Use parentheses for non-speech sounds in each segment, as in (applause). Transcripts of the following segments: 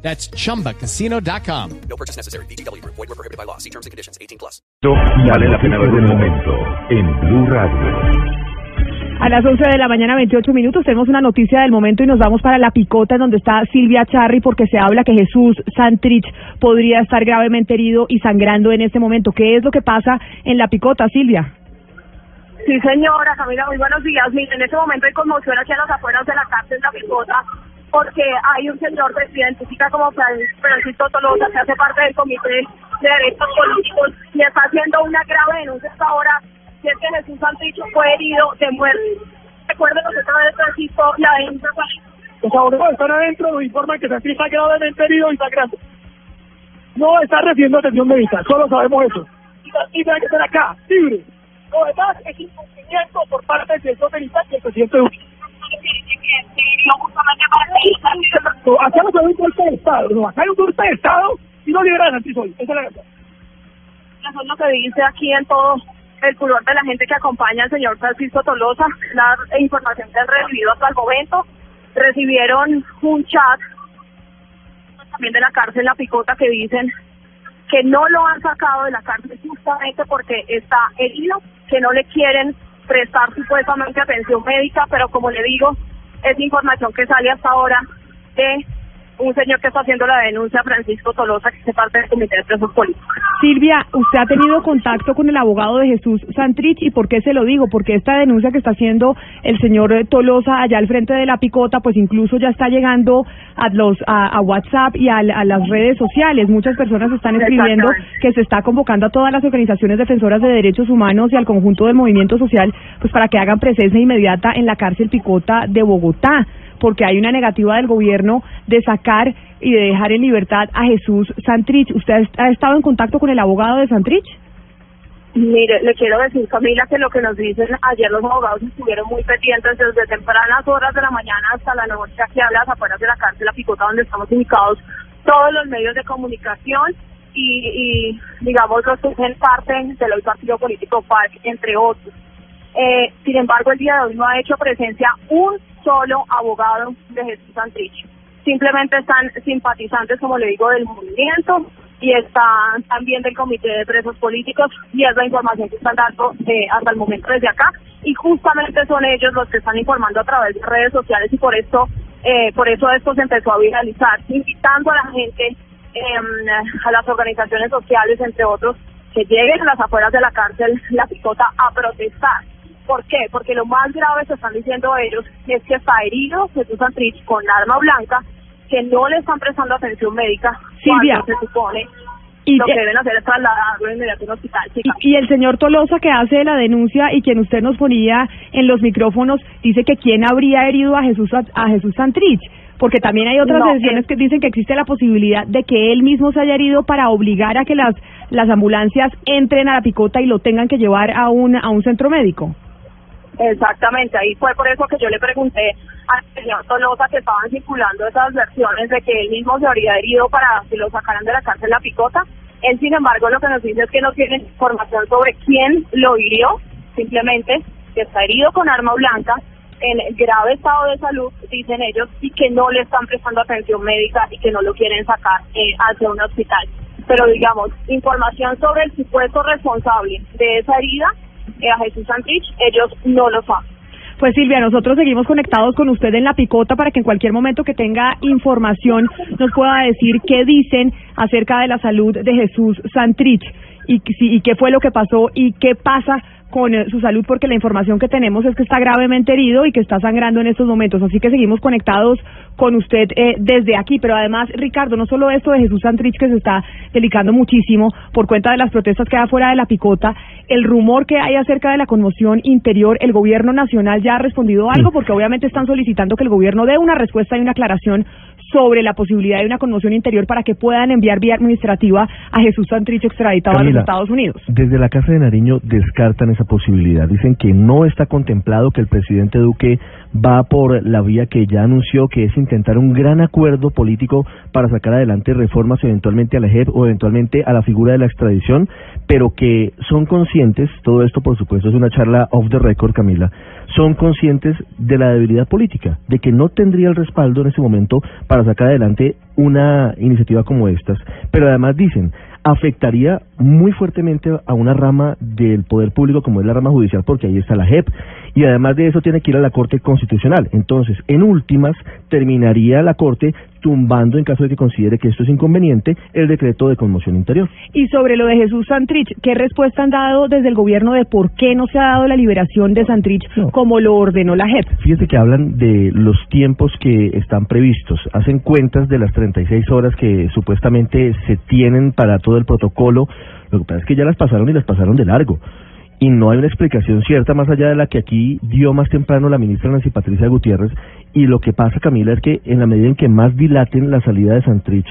That's chumbacasino.com. No purchase necessary. BGW. Void were prohibited by law. See terms and conditions. 18 plus. Vale la pena ver el momento en Blue Radio. A las 11 de la mañana, 28 minutos, tenemos una noticia del momento y nos vamos para La Picota, en donde está Silvia Charri, porque se habla que Jesús Santrich podría estar gravemente herido y sangrando en este momento. ¿Qué es lo que pasa en La Picota, Silvia? Sí, señora Camila, muy buenos días. Mire, en este momento hay conmoción aquí a las afueras de la cárcel La Picota, porque hay un señor que se identifica como Fran- Francisco Tolosa, que hace parte del Comité de Derechos Políticos, y está haciendo una grave denuncia hasta ahora, si es que Jesús Santrich fue herido de muerte. Recuerden que otra vez Francisco, la denuncia fue... Los abogados están adentro, nos informan que Santi está gravemente herido y sangrando. No está recibiendo atención médica, solo sabemos eso. Y tiene que estar acá, libre. Lo demás es incumplimiento por parte del director militar y el presidente Duque. No, Acá no se ve un golpe de Estado, no, acá hay un golpe de Estado y no liberan a Santi hoy. Esa es la verdad. Eso es lo que dice aquí en todo el color de la gente que acompaña al señor Francisco Tolosa, la información que han recibido hasta el momento. Recibieron un chat también de la cárcel La Picota que dicen que no lo han sacado de la cárcel justamente porque está herido, que no le quieren prestar supuestamente atención médica, pero como le digo, es información que sale hasta ahora de un señor que está haciendo la denuncia, Francisco Tolosa, que es parte del Comité de Presos Políticos. Silvia, usted ha tenido contacto con el abogado de Jesús Santrich y ¿por qué se lo digo? Porque esta denuncia que está haciendo el señor eh, Tolosa allá al frente de la picota, pues incluso ya está llegando a los a, a WhatsApp y a, a las redes sociales. Muchas personas están escribiendo que se está convocando a todas las organizaciones defensoras de derechos humanos y al conjunto del movimiento social, pues para que hagan presencia inmediata en la cárcel Picota de Bogotá, porque hay una negativa del gobierno de sacar y de dejar en libertad a Jesús Santrich. ¿Usted ha estado en contacto con el abogado de Santrich? Mire, le quiero decir, Camila, que lo que nos dicen ayer los abogados estuvieron muy pendientes desde tempranas horas de la mañana hasta la noche aquí a las afueras de la cárcel La Picota, donde estamos ubicados todos los medios de comunicación y, y digamos, los que hacen parte del hoy partido político PAC, entre otros. Eh, sin embargo, el día de hoy no ha hecho presencia un solo abogado de Jesús Santrich. Simplemente están simpatizantes, como le digo, del movimiento y están también del Comité de Presos Políticos y es la información que están dando eh, hasta el momento desde acá. Y justamente son ellos los que están informando a través de redes sociales y por esto, eh, por eso esto se empezó a viralizar, invitando a la gente, em, a las organizaciones sociales, entre otros, que lleguen a las afueras de la cárcel La Picota a protestar. ¿Por qué? Porque lo más grave que están diciendo ellos es que está herido Jesús Santrich con arma blanca, que no le están prestando atención médica. Silvia. se supone Y, lo que deben hacer es trasladarlo inmediato a un hospital. Y, y el señor Tolosa que hace la denuncia y quien usted nos ponía en los micrófonos dice que quién habría herido a Jesús a Jesús Santrich, porque también hay otras No, versiones es- que dicen que existe la posibilidad de que él mismo se haya herido para obligar a que las las ambulancias entren a la picota y lo tengan que llevar a un a un centro médico. Exactamente, ahí fue por eso que yo le pregunté al señor Tolosa que estaban circulando esas versiones de que él mismo se habría herido para que lo sacaran de la cárcel La Picota. Él, sin embargo, lo que nos dice es que no tiene información sobre quién lo hirió, simplemente que está herido con arma blanca, en grave estado de salud, dicen ellos, y que no le están prestando atención médica y que no lo quieren sacar eh, hacia un hospital. Pero digamos, información sobre el supuesto responsable de esa herida, a Jesús Santrich, ellos no lo saben. Pues Silvia, nosotros seguimos conectados con usted en la picota para que en cualquier momento que tenga información nos pueda decir qué dicen acerca de la salud de Jesús Santrich y, y qué fue lo que pasó y qué pasa con eh, su salud porque la información que tenemos es que está gravemente herido y que está sangrando en estos momentos. Así que seguimos conectados con usted eh, desde aquí. Pero además, Ricardo, no solo esto de Jesús Santrich que se está delicando muchísimo por cuenta de las protestas que hay afuera de la picota, el rumor que hay acerca de la conmoción interior, el gobierno nacional ya ha respondido algo porque obviamente están solicitando que el gobierno dé una respuesta y una aclaración sobre la posibilidad de una conmoción interior para que puedan enviar vía administrativa a Jesús Santrich extraditado a los Estados Unidos. Desde la Casa de Nariño descartan esa posibilidad. Dicen que no está contemplado que el presidente Duque va por la vía que ya anunció, que es intentar un gran acuerdo político para sacar adelante reformas eventualmente a la JEP o eventualmente a la figura de la extradición, pero que son conscientes, todo esto por supuesto es una charla off the record, Camila, son conscientes de la debilidad política, de que no tendría el respaldo en ese momento para sacar adelante una iniciativa como estas, pero además dicen, afectaría muy fuertemente a una rama del poder público como es la rama judicial porque ahí está la JEP y además de eso tiene que ir a la Corte Constitucional. Entonces, en últimas, terminaría la Corte tumbando en caso de que considere que esto es inconveniente el decreto de conmoción interior. Y sobre lo de Jesús Santrich, ¿qué respuesta han dado desde el gobierno de por qué no se ha dado la liberación de Santrich No. como lo ordenó la JEP? Fíjese que hablan de los tiempos que están previstos, hacen cuentas de las 36 horas que supuestamente se tienen para todo el protocolo, lo que pasa es que ya las pasaron y las pasaron de largo. Y no hay una explicación cierta más allá de la que aquí dio más temprano la ministra Nancy Patricia Gutiérrez. Y lo que pasa, Camila, es que en la medida en que más dilaten la salida de Santrich,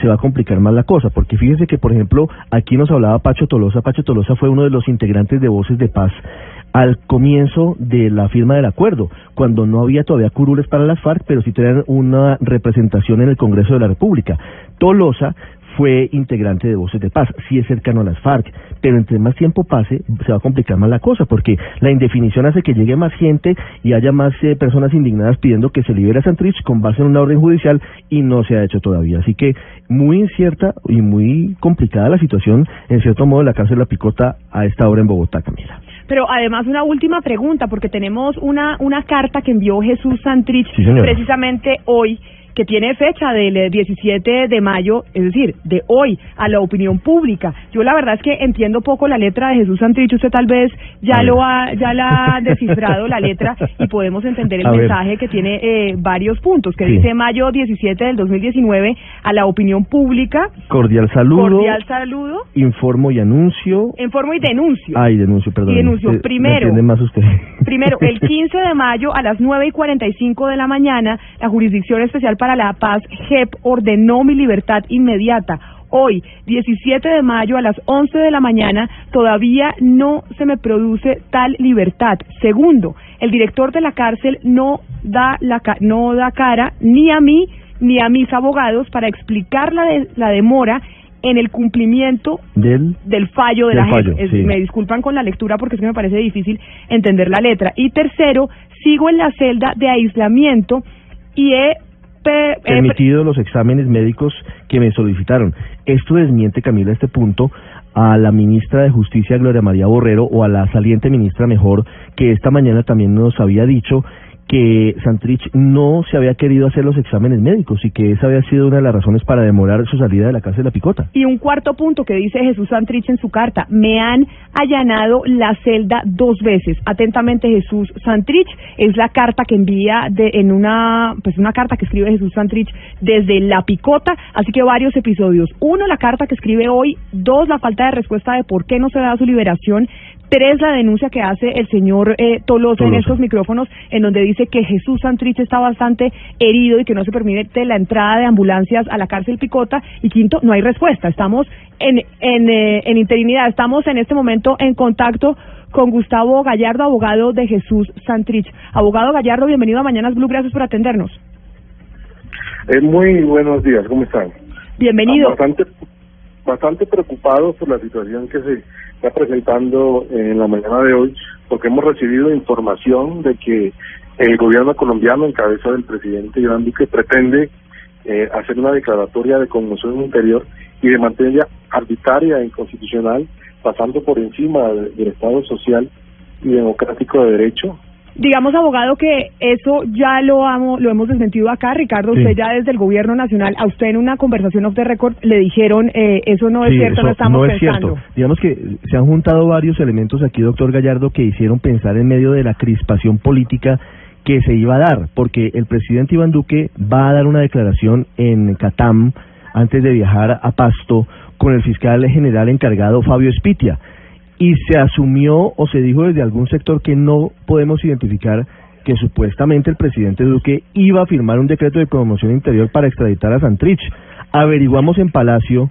se va a complicar más la cosa, porque fíjese que, por ejemplo, aquí nos hablaba Pacho Tolosa. Pacho Tolosa fue uno de los integrantes de Voces de Paz al comienzo de la firma del acuerdo, cuando no había todavía curules para las FARC, pero sí tenían una representación en el Congreso de la República. Tolosa fue integrante de Voces de Paz, sí es cercano a las FARC, pero entre más tiempo pase se va a complicar más la cosa, porque la indefinición hace que llegue más gente y haya más eh, personas indignadas pidiendo que se libere a Santrich con base en una orden judicial y no se ha hecho todavía. Así que muy incierta y muy complicada la situación, en cierto modo, la cárcel La Picota a esta hora en Bogotá, Camila. Pero además una última pregunta, porque tenemos una, una carta que envió Jesús Santrich Sí, precisamente hoy que tiene fecha del eh, 17 de mayo, es decir, de hoy, a la opinión pública. Yo la verdad es que entiendo poco la letra de Jesús Santrich, usted tal vez ya lo ha, ya la ha (laughs) descifrado la letra y podemos entender el A ver. mensaje que tiene eh, varios puntos, que Sí. dice mayo 17 del 2019 a la opinión pública, Cordial saludo, cordial saludo, informo y anuncio. informo y denuncio. Ay, denuncio, perdón. Y denuncio. Eh, me Primero. entiende más usted. Primero, el (laughs) 15 de mayo a las 9 y 45 de la mañana, la Jurisdicción Especial para la Paz, JEP, ordenó mi libertad inmediata. Hoy, 17 de mayo a las 11 de la mañana, todavía no se me produce tal libertad. Segundo, el director de la cárcel no da, la, ca- no da cara ni a mí ni a mis abogados para explicar la, de- la demora en el cumplimiento Del del fallo de Del la fallo. Es- sí. Me disculpan con la lectura porque es que me parece difícil entender la letra. Y tercero, sigo en la celda de aislamiento y he... permitido los exámenes médicos que me solicitaron. Esto desmiente, Camila, este punto a la ministra de Justicia, Gloria María Borrero, o a la saliente ministra mejor, que esta mañana también nos había dicho que Santrich no se había querido hacer los exámenes médicos y que esa había sido una de las razones para demorar su salida de la cárcel de la Picota. Y un cuarto punto que dice Jesús Santrich en su carta, me han allanado la celda dos veces. Atentamente Jesús Santrich, es la carta que envía de, en una, pues una carta que escribe Jesús Santrich desde La Picota, así que varios episodios. Uno, la carta que escribe hoy, dos, la falta de respuesta de por qué no se da su liberación, tres, la denuncia que hace el señor eh, Tolosa en estos micrófonos, en donde dice que Jesús Santrich está bastante herido y que no se permite la entrada de ambulancias a la cárcel Picota. Y quinto, no hay respuesta. Estamos en, en, eh, en interinidad. Estamos en este momento en contacto con Gustavo Gallardo, abogado de Jesús Santrich. Abogado Gallardo, bienvenido a Mañanas Blue. Gracias por atendernos. Eh, muy buenos días, ¿cómo están? Bienvenido. Bastante, bastante preocupados por la situación que se está presentando en la mañana de hoy, porque hemos recibido información de que el gobierno colombiano, en cabeza del presidente Iván Duque, pretende eh, hacer una declaratoria de conmoción interior y de materia arbitraria e inconstitucional, pasando por encima de- del Estado social y democrático de derecho, Digamos, abogado, que eso ya lo, amo, lo hemos desmentido acá. Ricardo, Sí. usted ya desde el gobierno nacional, a usted en una conversación off the record le dijeron, eh, eso no es Sí, cierto, no estamos no es pensando. cierto. Digamos que se han juntado varios elementos aquí, doctor Gallardo, que hicieron pensar en medio de la crispación política que se iba a dar, porque el presidente Iván Duque va a dar una declaración en Catam antes de viajar a Pasto con el fiscal general encargado Fabio Espitia. Y se asumió o se dijo desde algún sector que no podemos identificar que supuestamente el presidente Duque iba a firmar un decreto de promoción interior para extraditar a Santrich. Averiguamos en Palacio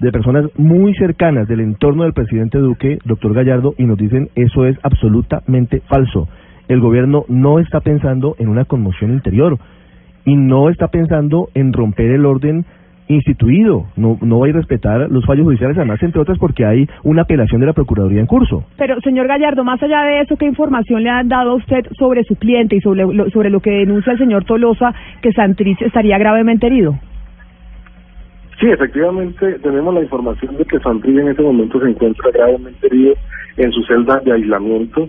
de personas muy cercanas del entorno del presidente Duque, doctor Gallardo, y nos dicen eso es absolutamente falso. El gobierno no está pensando en una conmoción interior y no está pensando en romper el orden instituido, no, no va a ir a respetar los fallos judiciales, además, entre otras, porque hay una apelación de la Procuraduría en curso. Pero, señor Gallardo, más allá de eso, ¿qué información le han dado a usted sobre su cliente y sobre lo, sobre lo que denuncia el señor Tolosa, que Santrich estaría gravemente herido? Sí, efectivamente, tenemos la información de que Santrich en este momento se encuentra gravemente herido en su celda de aislamiento,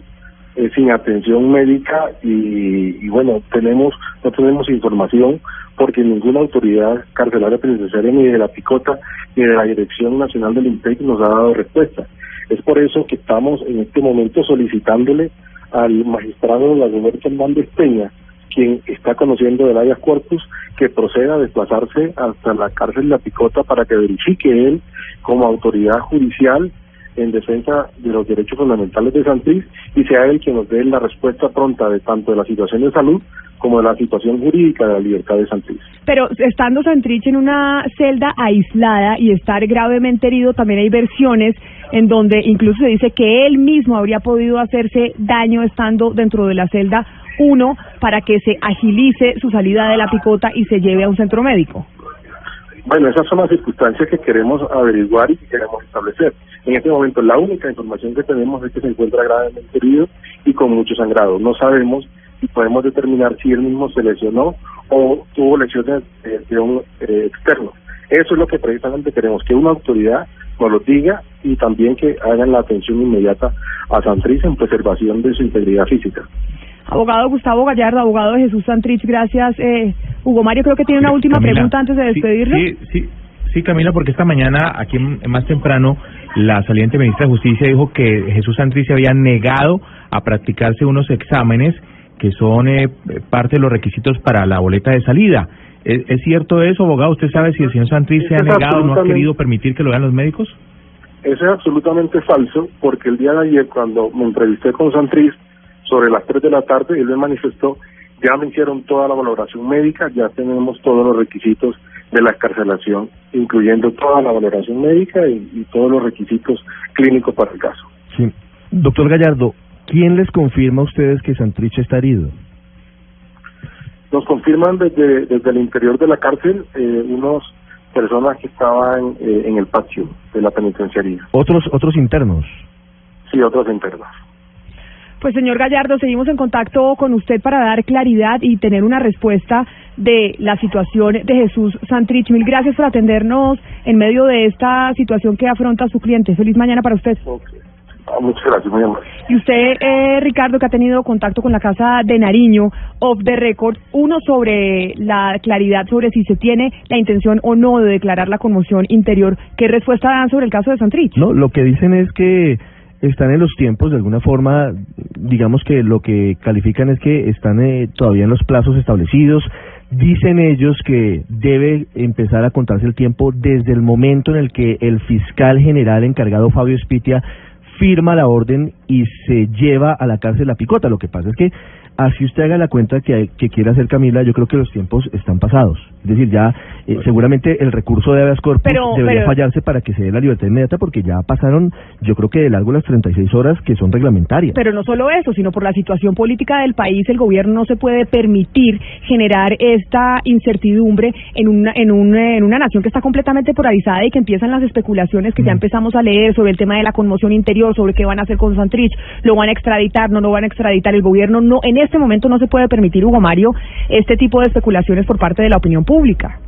eh, sin atención médica y, y bueno, tenemos no tenemos información porque ninguna autoridad carcelaria penitenciaria ni de la Picota ni de la Dirección Nacional del INPEC nos ha dado respuesta. Es por eso que estamos en este momento solicitándole al magistrado Lagoberto Hernández Peña, quien está conociendo del Ayas Corpus, que proceda a desplazarse hasta la cárcel de La Picota para que verifique él, como autoridad judicial, en defensa de los derechos fundamentales de Santrich y sea él quien nos dé la respuesta pronta de tanto de la situación de salud como de la situación jurídica de la libertad de Santrich. Pero estando Santrich en una celda aislada y estar gravemente herido, también hay versiones en donde incluso se dice que él mismo habría podido hacerse daño estando dentro de la celda 1 para que se agilice su salida de la picota y se lleve a un centro médico. Bueno, esas son las circunstancias que queremos averiguar y que queremos establecer. En este momento la única información que tenemos es que se encuentra gravemente herido y con mucho sangrado. No sabemos si podemos determinar si él mismo se lesionó o tuvo lesiones de, de un eh, externo. Eso es lo que precisamente queremos, que una autoridad nos lo diga y también que hagan la atención inmediata a Santriz en preservación de su integridad física. Abogado Gustavo Gallardo, abogado de Jesús Santrich, gracias. Eh, Hugo Mario creo que tiene una última Camila, pregunta antes de sí, despedirlo. Sí, sí, sí, Camila, porque esta mañana, aquí más temprano, la saliente ministra de Justicia dijo que Jesús Santrich se había negado a practicarse unos exámenes que son eh, parte de los requisitos para la boleta de salida. ¿Es, es cierto eso, abogado? ¿Usted sabe si el señor Santrich se ha negado o no ha querido permitir que lo vean los médicos? Eso es absolutamente falso, porque el día de ayer, cuando me entrevisté con Santriz, sobre las 3 de la tarde, él me manifestó, ya me hicieron toda la valoración médica, ya tenemos todos los requisitos de la escarcelación, incluyendo toda la valoración médica y, y todos los requisitos clínicos para el caso. Sí. Doctor Gallardo, ¿quién les confirma a ustedes que Santrich está herido? Nos confirman desde, desde el interior de la cárcel eh, unas personas que estaban eh, en el patio de la penitenciaría, Otros, otros internos. sí, otros internos. Pues señor Gallardo, seguimos en contacto con usted para dar claridad y tener una respuesta de la situación de Jesús Santrich. Mil gracias por atendernos en medio de esta situación que afronta su cliente. Feliz mañana para usted. Ah, muchas gracias, muy amable. Y usted, eh, Ricardo, que ha tenido contacto con la Casa de Nariño, off the record, uno sobre la claridad sobre si se tiene la intención o no de declarar la conmoción interior. ¿Qué respuesta dan sobre el caso de Santrich? No, lo que dicen es que están en los tiempos, de alguna forma, digamos que lo que califican es que están eh, todavía en los plazos establecidos. Dicen ellos que debe empezar a contarse el tiempo desde el momento en el que el fiscal general encargado Fabio Espitia firma la orden y se lleva a la cárcel la picota. Lo que pasa es que así usted haga la cuenta que, que quiere hacer Camila, yo creo que los tiempos están pasados. Es decir, ya eh, seguramente el recurso de habeas corpus Pero- debería pero- fallarse para que se dé la libertad inmediata porque ya pasaron, yo creo que de largo las 36 horas que son reglamentarias. Pero no solo eso, sino por la situación política del país, el gobierno no se puede permitir generar esta incertidumbre en una, en, un, en una nación que está completamente polarizada y que empiezan las especulaciones que ya empezamos a leer sobre el tema de la conmoción interior, sobre qué van a hacer con Santrich, lo van a extraditar, no lo van a extraditar. El gobierno no, en este momento no se puede permitir, Hugo Mario, este tipo de especulaciones por parte de la opinión pública.